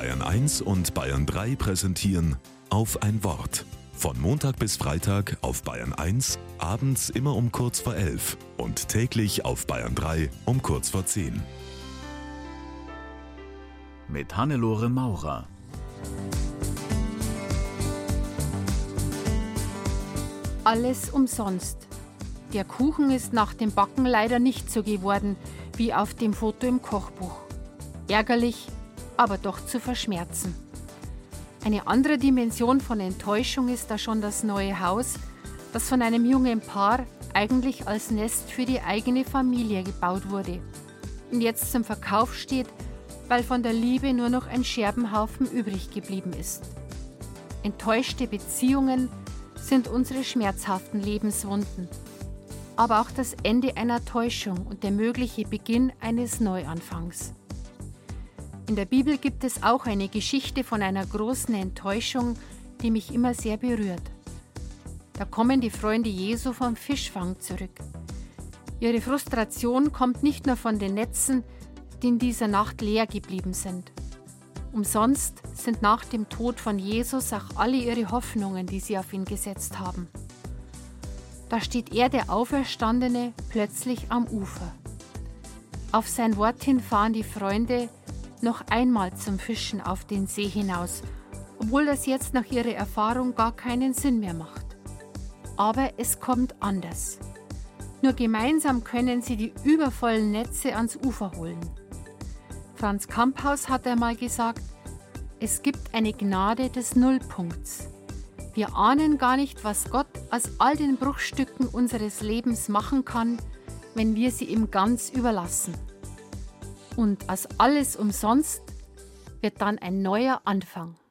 Bayern 1 und Bayern 3 präsentieren auf ein Wort. Von Montag bis Freitag auf Bayern 1, abends immer um kurz vor 11 und täglich auf Bayern 3 um kurz vor 10. Mit Hannelore Maurer. Alles umsonst. Der Kuchen ist nach dem Backen leider nicht so geworden wie auf dem Foto im Kochbuch. Ärgerlich, aber doch zu verschmerzen. Eine andere Dimension von Enttäuschung ist da schon das neue Haus, das von einem jungen Paar eigentlich als Nest für die eigene Familie gebaut wurde und jetzt zum Verkauf steht, weil von der Liebe nur noch ein Scherbenhaufen übrig geblieben ist. Enttäuschte Beziehungen sind unsere schmerzhaften Lebenswunden, aber auch das Ende einer Täuschung und der mögliche Beginn eines Neuanfangs. In der Bibel gibt es auch eine Geschichte von einer großen Enttäuschung, die mich immer sehr berührt. Da kommen die Freunde Jesu vom Fischfang zurück. Ihre Frustration kommt nicht nur von den Netzen, die in dieser Nacht leer geblieben sind. Umsonst sind nach dem Tod von Jesus auch alle ihre Hoffnungen, die sie auf ihn gesetzt haben. Da steht er, der Auferstandene, plötzlich am Ufer. Auf sein Wort hin fahren die Freunde noch einmal zum Fischen auf den See hinaus, obwohl das jetzt nach ihrer Erfahrung gar keinen Sinn mehr macht. Aber es kommt anders. Nur gemeinsam können sie die übervollen Netze ans Ufer holen. Franz Kamphaus hat einmal gesagt, es gibt eine Gnade des Nullpunkts. Wir ahnen gar nicht, was Gott aus all den Bruchstücken unseres Lebens machen kann, wenn wir sie ihm ganz überlassen. Und aus alles umsonst wird dann ein neuer Anfang.